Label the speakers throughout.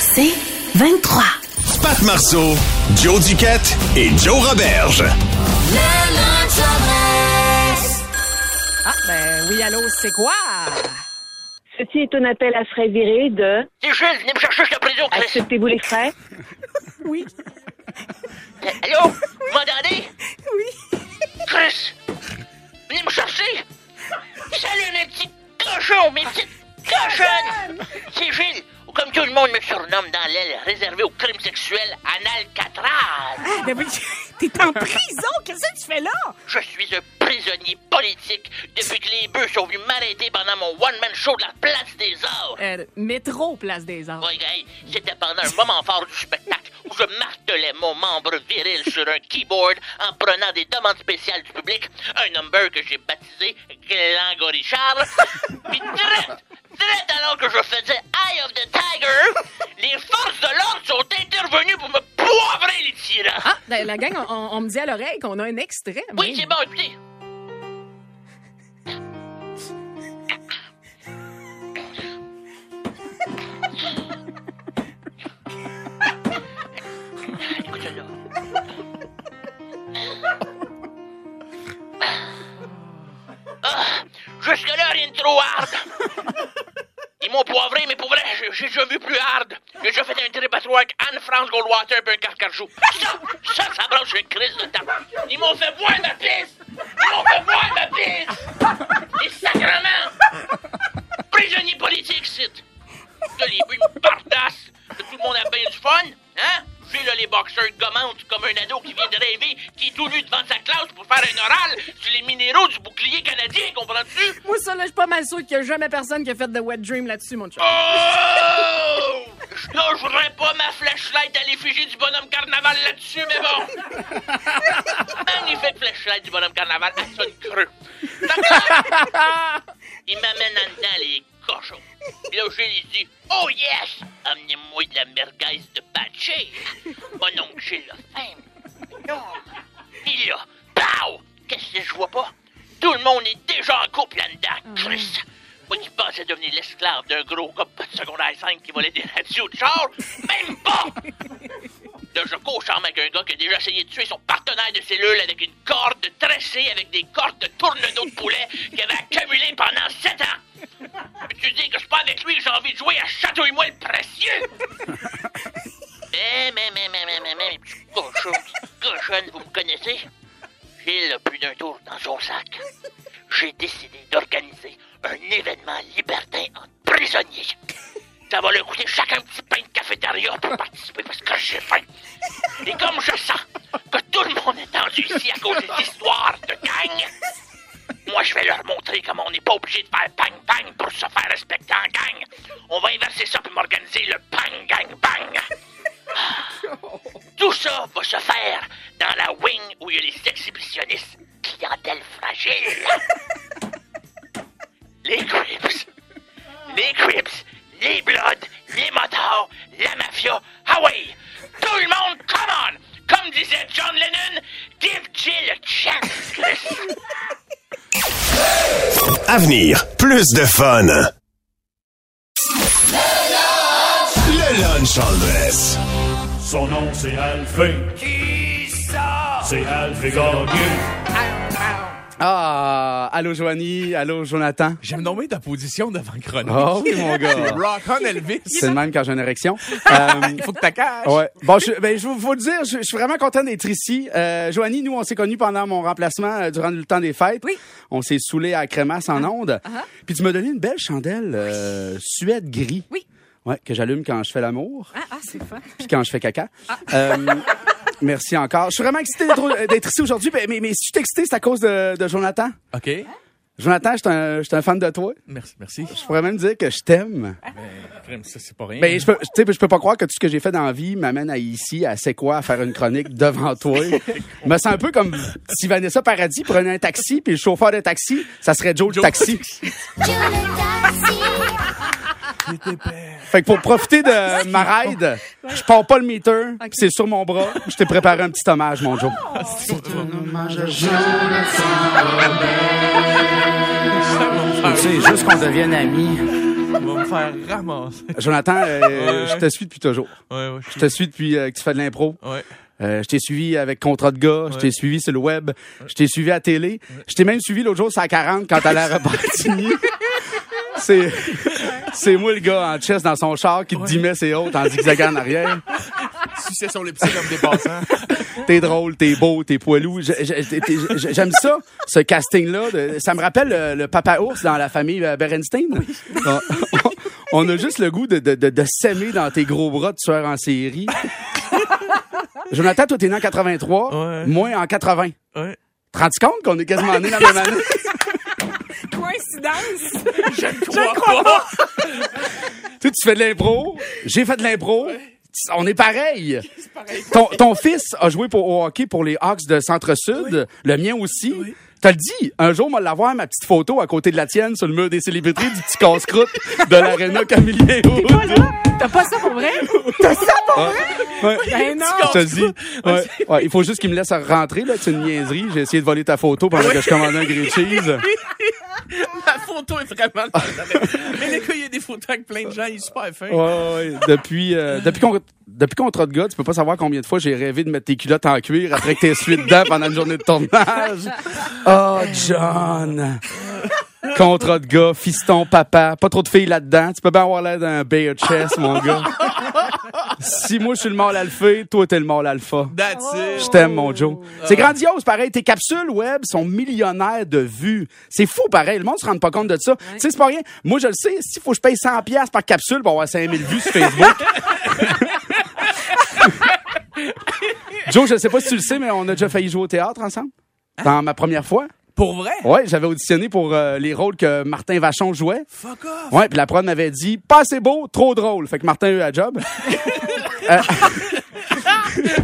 Speaker 1: C'est 23.
Speaker 2: Pat Marceau, Joe Duquette et Joe Roberge.
Speaker 3: Ah, ben oui, allô, c'est quoi?
Speaker 4: Ceci est un appel à frais viré de
Speaker 5: C'est Jules, venez me chercher, je Chris.
Speaker 4: Acceptez-vous les frais?
Speaker 3: Oui.
Speaker 5: Allô? Vous m'entendez?
Speaker 3: Oui.
Speaker 5: Chris! Venez me chercher! Salut, mes petits cochons, mes petites cochonnes! C'est Gilles, comme tout le monde me surnomme dans l'aile réservée aux crimes sexuels, en Alcatraz.
Speaker 3: Ben oui, t'es en prison, qu'est-ce que tu fais là?
Speaker 5: Je suis un prisonnier politique depuis que les bœufs sont venus m'arrêter pendant mon one-man show de la place des arts.
Speaker 3: Euh, métro, place des arts.
Speaker 5: Ouais, gars, c'était pendant un moment fort du spectacle où je martelais mon membre viril sur un keyboard en prenant des demandes spéciales du public, un number que j'ai baptisé Glango Richard. Puis direct, direct alors que je faisais Eye of the Tiger, les forces de l'ordre sont intervenues pour me poivrer les tyrans.
Speaker 3: Ah, ben, la gang, on, on me dit à l'oreille qu'on a un extrait.
Speaker 5: Oui, c'est bon, écoutez. Hard. Ils m'ont poivré, mais pour vrai, j'ai- déjà vu plus hard. J'ai déjà fait un trip à trois avec Anne-France Goldwater et un carcarjou. Ça, ça, ça branche une crise de temps. Ils m'ont fait voir ma piste.
Speaker 3: Sûr qu'il y a jamais personne qui a fait de wet dream là-dessus, mon chum.
Speaker 5: Oh! Je lâcherai pas ma flashlight à l'effigie du bonhomme carnaval là-dessus, mais bon. Magnifique flashlight du bonhomme carnaval, elle sonne creux. Il m'amène en dedans les cochons. Puis là, je lui dis, oh yes, amenez-moi de la merguez de Patché. Mon oncle Gilles a faim. Non. Puis là, pow! Qu'est-ce que je vois pas? Tout le monde est devenir l'esclave d'un gros gars de secondaire 5 qui volait des radios de char, même pas! Là, je co-charme avec un gars qui a déjà essayé de tuer son partenaire de cellule avec une corde tressée avec des cordes de tournedos de poulet qu'il avait accumulé pendant 7 ans. Tu dis que je pas avec lui que j'ai envie de jouer à Château-moi le précieux! Mais, mais, mais, mais, mais, mais, mais, petites cochonnes, vous me connaissez? On va inverser ça pour m'organiser le bang gang bang. Tout ça va se faire dans la wing où il y a les exhibitionnistes, clientèle fragile. Les Crips, les Crips, les Bloods, les motards, la mafia. Ah oui, tout le monde, come on! Comme disait John Lennon, give Jill a chance.
Speaker 2: Avenir, plus de fun.
Speaker 6: Son nom c'est Alphée. Qui ça? C'est Alphée Gagné.
Speaker 7: Ah, allô Joanie, allô Jonathan.
Speaker 8: J'aime nommer ta position devant chronique.
Speaker 7: Oh oui, mon gars.
Speaker 8: Rock on Elvis.
Speaker 7: C'est le même quand j'ai une érection. Euh,
Speaker 8: Il faut que tu caches.
Speaker 7: Ouais. Bon, je, ben, je vous faut le dire, je, je suis vraiment content d'être ici. Euh, Joanie, nous, on s'est connus pendant mon remplacement euh, durant le temps des fêtes.
Speaker 3: Oui.
Speaker 7: On s'est saoulé à crémasse en ondes. Puis tu m'as donné une belle chandelle euh, suède gris.
Speaker 3: Oui.
Speaker 7: Ouais, que j'allume quand je fais l'amour,
Speaker 3: Ah, ah c'est fun.
Speaker 7: puis quand je fais caca. Euh, merci encore. Je suis vraiment excité d'être ici aujourd'hui. Ben, Mais, mais si je suis excité, c'est à cause de, de Jonathan.
Speaker 8: OK.
Speaker 7: Jonathan, je suis un, fan de toi.
Speaker 8: Merci. merci.
Speaker 7: Je pourrais même dire que je t'aime.
Speaker 8: Crème, Ça, c'est pas rien.
Speaker 7: Ben, je peux, tu sais, je peux pas croire que tout ce que j'ai fait dans la vie m'amène à ici, à c'est quoi, à faire une chronique devant toi. Je me sens un peu comme si Vanessa Paradis prenait un taxi, puis le chauffeur de taxi, ça serait Joe le taxi. Fait que pour profiter de ma ride, je pars pas le meter, c'est sur mon bras. Je t'ai préparé un petit hommage, mon Joe.
Speaker 9: Tu sais, juste qu'on devienne amis.
Speaker 8: On va me faire ramasser.
Speaker 7: Jonathan, euh,
Speaker 8: Ouais.
Speaker 7: je te suis depuis toujours.
Speaker 8: Ouais, ouais.
Speaker 7: Je te suis depuis euh, que tu fais de l'impro.
Speaker 8: Ouais.
Speaker 7: Euh, je t'ai suivi avec Contrat de gars, je t'ai suivi sur le web, je t'ai suivi à télé. Je t'ai même suivi l'autre jour sur la 40 quand t'allais à Repentigny. C'est c'est moi le gars en chest dans son char qui te dimait ses hautes en zigzagant en arrière.
Speaker 8: Suçait son lipstick comme dépassant.
Speaker 7: T'es drôle, t'es beau, t'es poilou. Je- je- t'es- t'es- je- J'aime ça, ce casting-là. de- Ça me rappelle le, le papa ours dans la famille euh, Berenstein. On, on a juste le goût de, de, de, de s'aimer dans tes gros bras de tueur en série. Jonathan, toi, t'es né en 83,
Speaker 8: Ouais.
Speaker 7: moi en 80.
Speaker 8: Ouais.
Speaker 7: Te rends-tu compte qu'on est quasiment nés dans la même année?
Speaker 3: Coïncidence.
Speaker 8: Je ne crois pas.
Speaker 7: tu sais, tu fais de l'impro, j'ai fait de l'impro. On est pareil. Ton, ton fils a joué pour, au hockey pour les Hawks de Centre-Sud. Le mien aussi. T'as le dit, un jour, on va l'avoir ma petite photo à côté de la tienne sur le mur des célébrités du petit casse-croûte de l'aréna Camillien Wood.
Speaker 3: T'as pas ça pour vrai? T'as ça pour vrai?
Speaker 7: Ouais.
Speaker 3: Ben non.
Speaker 7: Je te dis. Ouais. Ouais, il faut juste qu'il me laisse rentrer, là. C'est une niaiserie. J'ai essayé de voler ta photo pendant que je commandais un grilled cheese.
Speaker 8: La photo est vraiment... Mais le gars, il y a des photos avec plein de gens. Il est super fin.
Speaker 7: Ouais, ouais. Depuis, euh, depuis qu'on, depuis contrat de gars, tu peux pas savoir combien de fois j'ai rêvé de mettre tes culottes en cuir après que t'aies suivi dedans pendant une journée de tournage. Oh, John! Contrat de gars, fiston, papa, pas trop de filles là-dedans. Tu peux bien avoir l'air d'un bear chest, mon gars. Si moi je suis le mâle alpha, toi t'es le mâle alpha.
Speaker 8: That's it.
Speaker 7: Je t'aime, mon Joe. C'est grandiose, pareil. Tes capsules web sont millionnaires de vues. C'est fou, pareil. Le monde se rend pas compte de ça. Tu sais, c'est pas rien. Moi, je le sais. S'il faut que je paye 100 pièces par capsule pour avoir 5000 vues sur Facebook. Joe, je sais pas si tu le sais, mais on a déjà failli jouer au théâtre ensemble. Dans ma première fois.
Speaker 8: Pour vrai?
Speaker 7: Ouais, j'avais auditionné pour euh, les rôles que Martin Vachon jouait.
Speaker 8: Fuck off.
Speaker 7: Ouais, puis la prod m'avait dit pas assez beau, trop drôle. Fait que Martin a eu la job. Euh,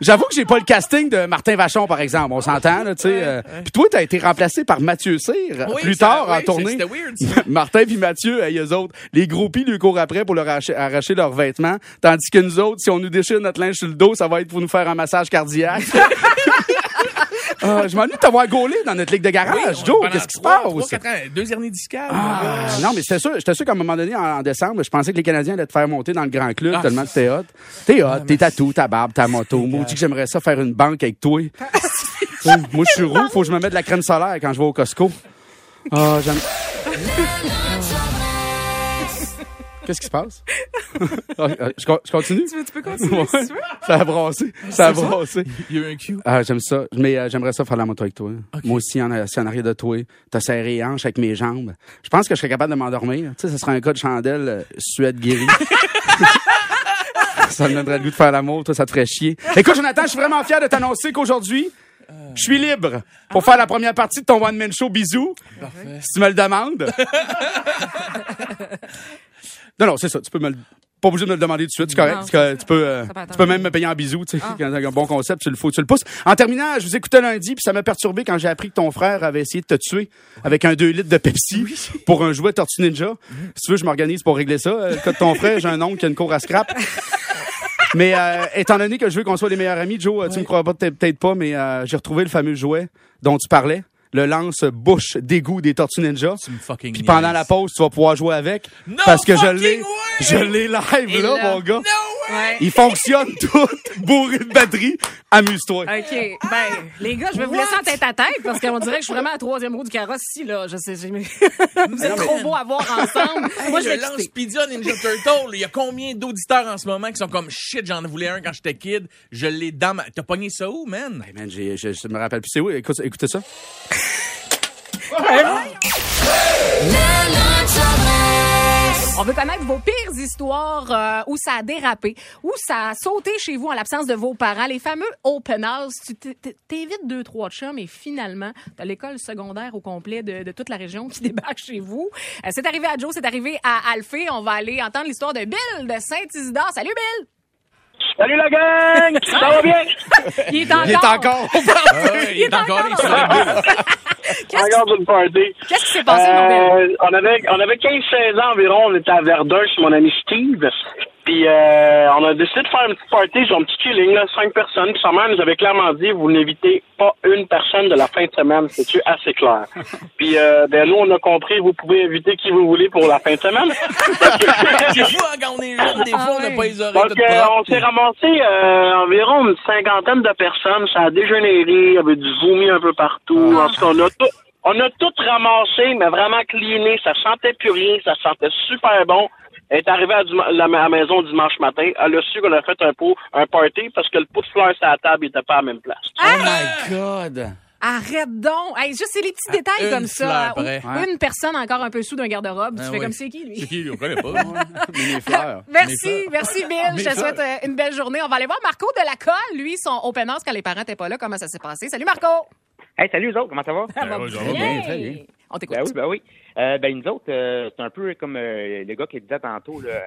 Speaker 7: J'avoue que j'ai pas le casting de Martin Vachon, par exemple. On s'entend, là, tu sais. euh. Puis toi, t'as été remplacé par Mathieu Cyr
Speaker 8: Oui,
Speaker 7: plus tard en
Speaker 8: oui,
Speaker 7: tournée.
Speaker 8: c'était weird.
Speaker 7: Martin puis Mathieu, hey, eux autres, les groupies lui courent après pour leur arracher, arracher leurs vêtements. Tandis que nous autres, si on nous déchire notre linge sur le dos, ça va être pour nous faire un massage cardiaque. Ah, je m'ennuie de t'avoir gaulé dans notre ligue de garage. Joe,
Speaker 8: Pendant
Speaker 7: qu'est-ce qui se passe?
Speaker 8: trois, quatre ans, deux hernies discales.
Speaker 7: Ah, non, mais c'était sûr, j'étais sûr qu'à un moment donné, en, en décembre, je pensais que les Canadiens allaient te faire monter dans le grand club
Speaker 8: Ah,
Speaker 7: tellement que t'es hot. T'es hot, t'es tatou, ta barbe, ta moto. Moi, dis que j'aimerais ça faire une banque avec toi. Moi, je suis roux, faut que je me mette de la crème solaire quand je vais au Costco. Ah, j'aime. Qu'est-ce qui se passe? Ah, ah, je, co- je continue?
Speaker 3: Tu, veux- tu peux continuer si tu veux?
Speaker 7: Ça a brassé. Ça a brassé.
Speaker 8: Il y a eu un cue.
Speaker 7: Ah, j'aime ça. Mais euh, j'aimerais ça faire la moto avec toi. Moi aussi, en, si en arrière de toi, t'as serré les hanches avec mes jambes. Je pense que je serais capable de m'endormir. Tu sais, ce serait un cas de chandelle euh, Suède guérie. ça me donnerait le goût de faire l'amour. Toi, ça te ferait chier. Écoute, Jonathan, je suis vraiment fier de t'annoncer qu'aujourd'hui, je suis libre pour faire la première partie de ton one-man show. Bisous. Si tu me le demandes. non, non, c'est ça. Tu peux me le... Pas obligé de me le demander tout de suite, c'est correct.
Speaker 3: Non.
Speaker 7: Tu peux, euh, tu peux même me payer en bisous, tu sais. T'as un bon concept, tu le fous, tu le pousses. En terminant, je vous écoutais lundi, puis ça m'a perturbé quand j'ai appris que ton frère avait essayé de te tuer avec un 2 litres de Pepsi pour un jouet Tortue Ninja. Si tu veux, je m'organise pour régler ça. Euh, Le cas de ton frère, j'ai un oncle qui a une cour à scrap. Mais euh, étant donné que je veux qu'on soit les meilleurs amis, Joe, euh, tu me crois pas, peut-être pas, mais euh, j'ai retrouvé le fameux jouet dont tu parlais. Le lance-bouche d'égout des Tortues Ninja. Puis pendant la pause, tu vas pouvoir jouer avec.
Speaker 8: No
Speaker 7: parce que je l'ai, je l'ai live
Speaker 3: Et
Speaker 7: là,
Speaker 3: là-
Speaker 7: mon gars.
Speaker 3: Ouais.
Speaker 7: Il fonctionne tout, bourré de batterie. Amuse-toi.
Speaker 3: OK. Ben, les gars, je vais vous laisser en tête à tête parce qu'on dirait que je suis vraiment à la troisième roue du carrosse ici, là. Je sais, j'ai- vous êtes trop beaux à voir ensemble. Moi, je vais
Speaker 8: le lance. Pizza Ninja Turtle, il y a combien d'auditeurs en ce moment qui sont comme shit, j'en voulais un quand j'étais kid, je l'ai dans ma. T'as pogné ça où, man?
Speaker 7: Hey man, je me rappelle plus c'est où? Écoute, écoutez ça.
Speaker 3: On veut connaître vos pires histoires euh, où ça a dérapé, où ça a sauté chez vous en l'absence de vos parents. Les fameux open house. Tu t'évites deux, trois chums et finalement, t'as l'école secondaire au complet de, de toute la région qui débarque chez vous. Euh, c'est arrivé à Joe, c'est arrivé à Alphée. On va aller entendre l'histoire de Bill de Saint-Isidore. Salut Bill!
Speaker 10: Salut la gang! Ça va bien?
Speaker 3: Il est encore.
Speaker 7: Il est encore
Speaker 8: il est encore
Speaker 10: Encore d'une party.
Speaker 3: Qu'est-ce qui s'est passé, mon?
Speaker 10: Euh, on avait, on avait 15-16 ans environ, on était à Verdun chez mon ami Steve. Puis euh, on a décidé de faire une petite party, genre un petit chilling, là, cinq personnes. Puis sa mère nous avait clairement dit, vous n'invitez pas une personne de la fin de semaine, c'est-tu assez clair? Puis euh, ben nous, on a compris, vous pouvez inviter qui vous voulez pour la fin de semaine.
Speaker 8: Quand on est jeune, des fois, on n'a pas les oreilles
Speaker 10: Donc, euh, on s'est ramassé euh, environ une cinquantaine de personnes. Ça a dégénéré, il y avait du vomi un peu partout. En tout cas, on a tout, on a tout ramassé, mais vraiment cleané. Ça sentait plus rien, ça sentait super bon. Elle est arrivée à, la- à la maison dimanche matin. Elle a su qu'on a fait un pot, un party parce que le pot de fleurs sur la table n'était pas à la même place.
Speaker 7: Oh my God!
Speaker 3: Arrête donc! Hey, juste c'est les petits détails
Speaker 8: une
Speaker 3: comme ça. Ou Une personne encore un peu sous d'un garde-robe. Tu
Speaker 8: Ah
Speaker 3: fais
Speaker 8: oui.
Speaker 3: comme c'est qui, lui?
Speaker 8: C'est qui, lui? On connaît pas.
Speaker 7: Mes fleurs.
Speaker 3: Merci, merci Bill.
Speaker 8: Mes
Speaker 3: Je te souhaite euh, une belle journée. On va aller voir Marco de la colle, lui, son open house quand les parents n'étaient pas là. Comment ça s'est passé? Salut Marco!
Speaker 11: Hey, salut, vous autres, comment ça va?
Speaker 3: Ça va
Speaker 8: ouais, ça va
Speaker 3: bien.
Speaker 7: très bien.
Speaker 3: On t'écoute.
Speaker 11: Ben oui, ben oui. Euh, ben, nous autres, euh, c'est un peu comme euh, le gars qui disait tantôt, là,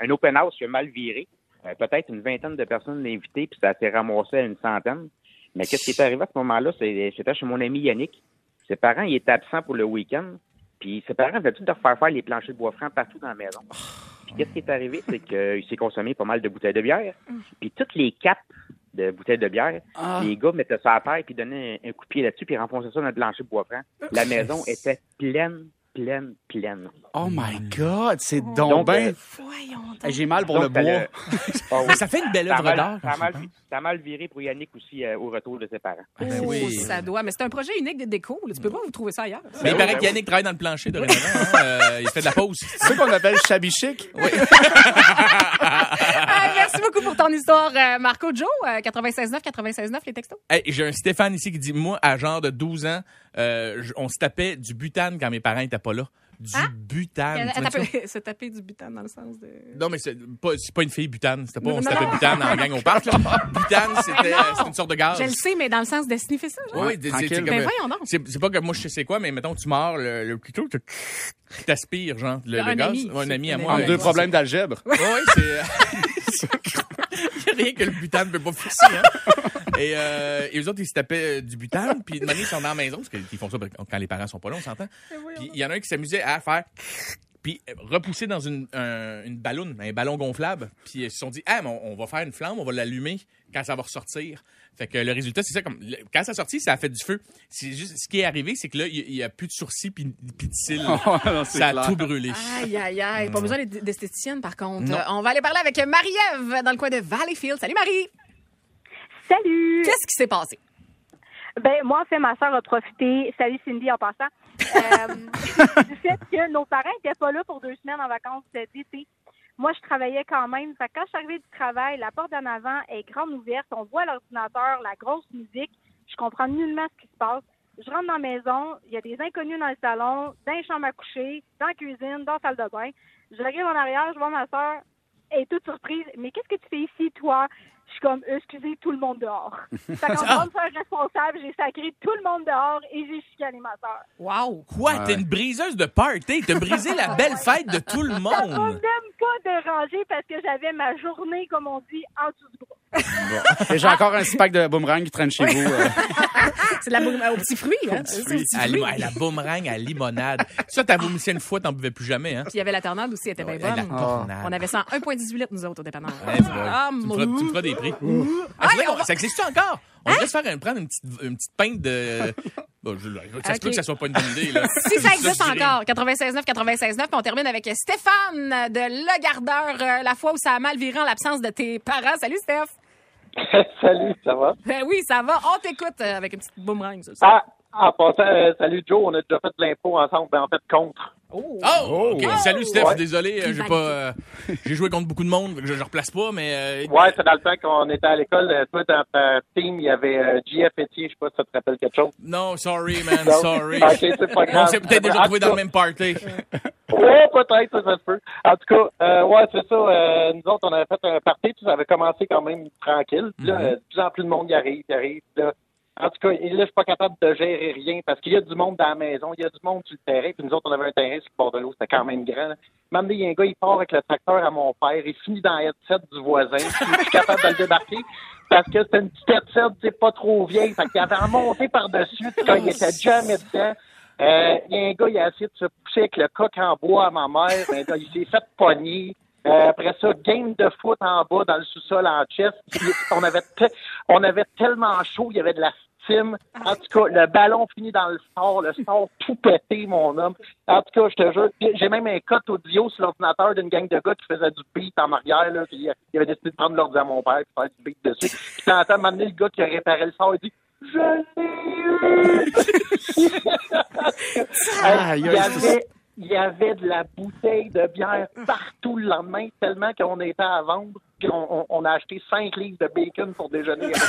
Speaker 11: un open house qui a mal viré. Euh, Peut-être une vingtaine de personnes invitées, puis ça s'est ramassé à une centaine. Mais qu'est-ce qui est arrivé à ce moment-là? C'est- C'était chez mon ami Yannick. Ses parents, ils étaient absents pour le week-end. Puis ses parents avaient tout de faire faire les planchers de bois franc partout dans la maison. Puis qu'est-ce qui est arrivé? C'est qu'il s'est consommé pas mal de bouteilles de bière. Puis toutes les capes de bouteilles de bière,
Speaker 7: Ah.
Speaker 11: les gars mettaient ça à terre, puis donnaient un, un coup de pied là-dessus, puis renfonçaient ça dans le plancher de bois franc. La maison était pleine, pleine, pleine.
Speaker 7: Oh my God! C'est donc,
Speaker 11: Donc,
Speaker 7: ben...
Speaker 11: euh,
Speaker 7: J'ai mal pour
Speaker 11: donc,
Speaker 7: le bois.
Speaker 11: Ah oui.
Speaker 8: Mais ça fait une belle œuvre d'art.
Speaker 11: ça a mal-
Speaker 8: je pense.
Speaker 11: ça a mal viré pour Yannick aussi euh, au retour de ses parents.
Speaker 8: Ben
Speaker 3: Oh,
Speaker 8: oui.
Speaker 3: ça doit. Mais c'est un projet unique de déco. là. Tu peux pas vous trouver ça ailleurs.
Speaker 8: Mais il paraît qu'Yannick travaille dans le plancher de il fait de la pause.
Speaker 7: C'est ça qu'on appelle shabby chic?
Speaker 3: Ah, merci beaucoup pour ton histoire, euh, Marco. Joe, euh, 96.9, 96.9, les textos.
Speaker 8: Hey, J'ai un Stéphane ici qui dit Moi, à genre de 12 ans, euh, on se tapait du butane quand mes parents étaient pas là. Du
Speaker 3: Hein?
Speaker 8: butane.
Speaker 3: Elle- Se taper du butane dans le sens de.
Speaker 8: Non, mais c'est pas, c'est pas une fille butane. C'était pas on se tapait butane en gang au parc. là. Butane, c'était
Speaker 3: Non.
Speaker 8: c'était une sorte de gaz.
Speaker 3: Je le sais, mais dans le sens de sniffer ça. genre.
Speaker 8: Oui,
Speaker 7: tranquille.
Speaker 3: Ben
Speaker 8: euh,
Speaker 3: voyons donc.
Speaker 8: C'est c'est pas comme moi, je sais c'est quoi, mais mettons, tu mords le, le couteau, tu t'aspires, genre, le,
Speaker 3: Un
Speaker 8: le gaz.
Speaker 3: ami.
Speaker 8: Un ami à moi. ouais,
Speaker 7: deux problèmes d'algèbre.
Speaker 8: Oui, c'est. Rien que le butane ne peut pas fixer. Hein? Et, euh, et eux autres, ils se tapaient euh, du butane, puis de manière, ils sont dans la maison, parce qu'ils font ça quand les parents sont pas là, on s'entend. Puis il y en a un qui s'amusait à faire. Puis euh, repousser dans une, un, une ballonne, un ballon gonflable. Puis ils se sont dit, ah, mais on, on va faire une flamme, on va l'allumer quand ça va ressortir. Fait que le résultat, c'est ça. comme le- Quand ça a sorti, ça a fait du feu. C'est juste ce qui est arrivé, c'est que là, il n'y a plus de sourcils puis puis de cils.
Speaker 7: Oh, non,
Speaker 8: ça a
Speaker 7: clair.
Speaker 8: tout brûlé.
Speaker 3: Aïe, aïe, aïe. Pas besoin d'être- d'esthéticienne, par contre.
Speaker 8: Non.
Speaker 3: Euh, On va aller parler avec Marie-Ève dans le coin de Valleyfield. Salut, Marie.
Speaker 12: Salut!
Speaker 3: Qu'est-ce qui s'est passé?
Speaker 12: Ben, moi, en fait, ma soeur a profité, salut Cindy en passant, du fait que nos parents n'étaient pas là pour deux semaines en vacances d'été. Moi, je travaillais quand même. Fait que quand je suis arrivée du travail, la porte d'en avant est grande ouverte. On voit l'ordinateur, la grosse musique. Je comprends nullement ce qui se passe. Je rentre dans la maison, il y a des inconnus dans le salon, dans les chambres à coucher, dans la cuisine, dans la salle de bain. Je regarde en arrière, je vois ma soeur, elle est toute surprise. Mais qu'est-ce que tu fais ici, toi? Je suis comme, excusez, tout le monde dehors. Fait qu'en
Speaker 8: Ah.
Speaker 12: faire responsable, j'ai sacré tout le monde dehors et j'ai chicané ma soeur.
Speaker 3: Wow!
Speaker 8: Quoi? T'es une briseuse de party? T'as brisé la belle fête de tout le
Speaker 12: Ça
Speaker 8: monde?
Speaker 12: même pas dérangé parce que j'avais ma journée, comme on dit, en dessous du bras.
Speaker 7: Et j'ai encore un six pack de boomerang qui traîne chez vous. euh.
Speaker 3: C'est de la boum- au petit fruit, hein? Petit fruit.
Speaker 8: la boomerang à limonade. Ça, t'as vomissé une fois, t'en buvais plus jamais, hein?
Speaker 3: Puis il y avait la tornade aussi, elle était bien
Speaker 8: Ouais, la
Speaker 3: bonne.
Speaker 8: tornade.
Speaker 3: On avait ça en 1,18 litres, nous autres, au dépanneur.
Speaker 8: Ouais.
Speaker 3: Ah,
Speaker 8: tu, me
Speaker 3: mon-
Speaker 8: feras, tu me feras des prix. Ah, c'est vrai qu'on- Ça existe encore? On devrait se faire un- prendre une petite, une petite pinte de. Bon, je- ça se peut
Speaker 3: Ok.
Speaker 8: que ça soit pas une bonne idée. Là.
Speaker 3: Si ça existe
Speaker 8: je dirais.
Speaker 3: encore, 96.9, 96.9, puis on termine avec Stéphane de Le Gardeur, euh, la fois où ça a mal viré en l'absence de tes parents. Salut, Steph.
Speaker 13: salut, ça va?
Speaker 3: Ben oui, ça va. On t'écoute euh, avec une petite boomerang, ça.
Speaker 13: Ah, en passant, euh, salut Joe, on a déjà fait de l'impôt ensemble, ben en fait contre.
Speaker 8: Oh! OK.
Speaker 13: Oh!
Speaker 8: Salut, Steph.
Speaker 13: Ouais.
Speaker 8: Désolé, euh, j'ai pas... euh, j'ai joué contre beaucoup de monde, je, je replace pas, mais... euh,
Speaker 13: Ouais, c'est dans le temps qu'on était à l'école. Toi, dans ta team, il y avait euh, JF Etier. Je sais pas si ça te rappelle quelque chose.
Speaker 8: Non, sorry, man,
Speaker 13: Non?
Speaker 8: sorry.
Speaker 13: Ok, c'est pas grave.
Speaker 8: On s'est peut-être déjà trouvé dans le même party.
Speaker 13: Ouais, peut-être, ça, ça se peut. En tout cas, euh, ouais, c'est ça. euh, nous autres, on avait fait un party, puis ça avait commencé quand même tranquille. Puis là,
Speaker 8: Mhm.
Speaker 13: euh, de plus en plus de monde y arrive, y arrive. Puis Là, en tout cas, là, je suis pas capable de gérer rien parce qu'il y a du monde dans la maison, il y a du monde sur le terrain, puis nous autres, on avait un terrain sur le bord de l'eau, c'était quand même grand. Maintenant, il y a un gars, il part avec le tracteur à mon père, il finit dans la du voisin, je suis capable de le débarquer parce que c'était une petite headset, sais, pas trop vieille, fait qu'il avait remonté par-dessus, quand il était jamais dedans. Euh, Il y a un gars, il a essayé de se pousser avec le coq en bois à ma mère. Ben, là, il s'est fait pogner. Euh, après ça, game de foot en bas dans le sous-sol en chest. On avait, on avait tellement chaud, il y avait de la steam. En tout cas, le ballon finit dans le sport, le sport tout pété, mon homme. En tout cas, je te jure, j'ai même un code audio sur l'ordinateur d'une gang de gars qui faisait du beat en arrière. Là, puis, il avait décidé de prendre l'ordi à mon père et faire du beat dessus. Puis t'entends maintenant le gars qui a réparé le son, il dit Je l'ai eu!
Speaker 7: Aïe,
Speaker 13: il, y avait, il y avait de la bouteille de bière partout le lendemain, tellement qu'on était à vendre. Puis on, on- on a acheté 5 livres de bacon pour déjeuner.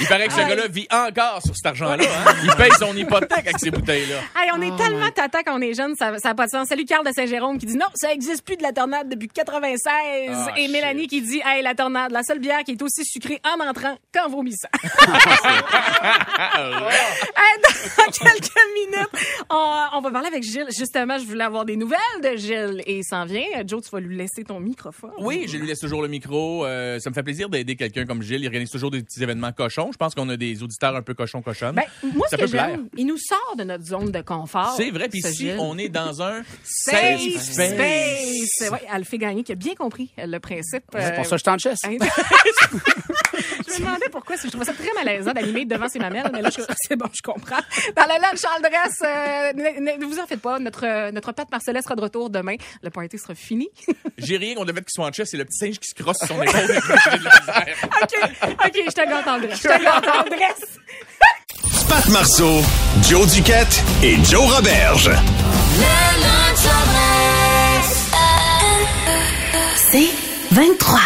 Speaker 8: Il paraît que ce gars-là vit encore sur cet argent-là. Hein? Il paye son hypothèque avec ces bouteilles-là.
Speaker 3: Hey, on est tellement tata quand on est jeune, ça n'a pas de sens. Salut Carl de Saint-Jérôme qui dit non, ça existe plus de la tornade depuis 96.
Speaker 8: Ah,
Speaker 3: Et Mélanie qui dit hey, la tornade, la seule bière qui est aussi sucrée en entrant qu'en vomissant. Hey, dans quelques minutes, on, on va parler avec Gilles. Justement, je voulais avoir des nouvelles de Gilles et il s'en vient. Joe, tu vas lui laisser ton microphone.
Speaker 8: Oui, je lui laisse toujours le micro. Euh, ça me fait plaisir d'aider quelqu'un comme Gilles. Il organise toujours des petits événements cochons. Je pense qu'on a des auditeurs un peu cochons cochonnes.
Speaker 3: Ben, moi,
Speaker 8: ça
Speaker 3: ce que
Speaker 8: peut plaire.
Speaker 3: j'aime, il nous sort de notre zone de confort.
Speaker 8: C'est vrai. Puis ici,
Speaker 3: Gilles.
Speaker 8: on est dans un
Speaker 3: Safe space.
Speaker 8: space.
Speaker 3: Ouais, elle fait gagner, qui a bien compris euh, le principe.
Speaker 7: C'est pour
Speaker 3: euh,
Speaker 7: ça que je t'en chess.
Speaker 3: Je me demandais pourquoi. Je trouvais ça très malaisant d'animer devant ses mamelles, mais là, je- c'est bon, je comprends. Dans le lunch Charles Dress, euh, ne, ne vous en faites pas. Notre, euh, notre Pat Marcellus sera de retour demain. Le party sera fini.
Speaker 8: J'ai rien contre le fait qu'il soit en chess. C'est le petit singe qui se crosse sur son épaule. La.
Speaker 3: OK, OK, je te gâte en dress. Je te gâte en dress.
Speaker 2: Pat Marceau, Joe Duquette et Joe Roberge.
Speaker 1: C'est 23.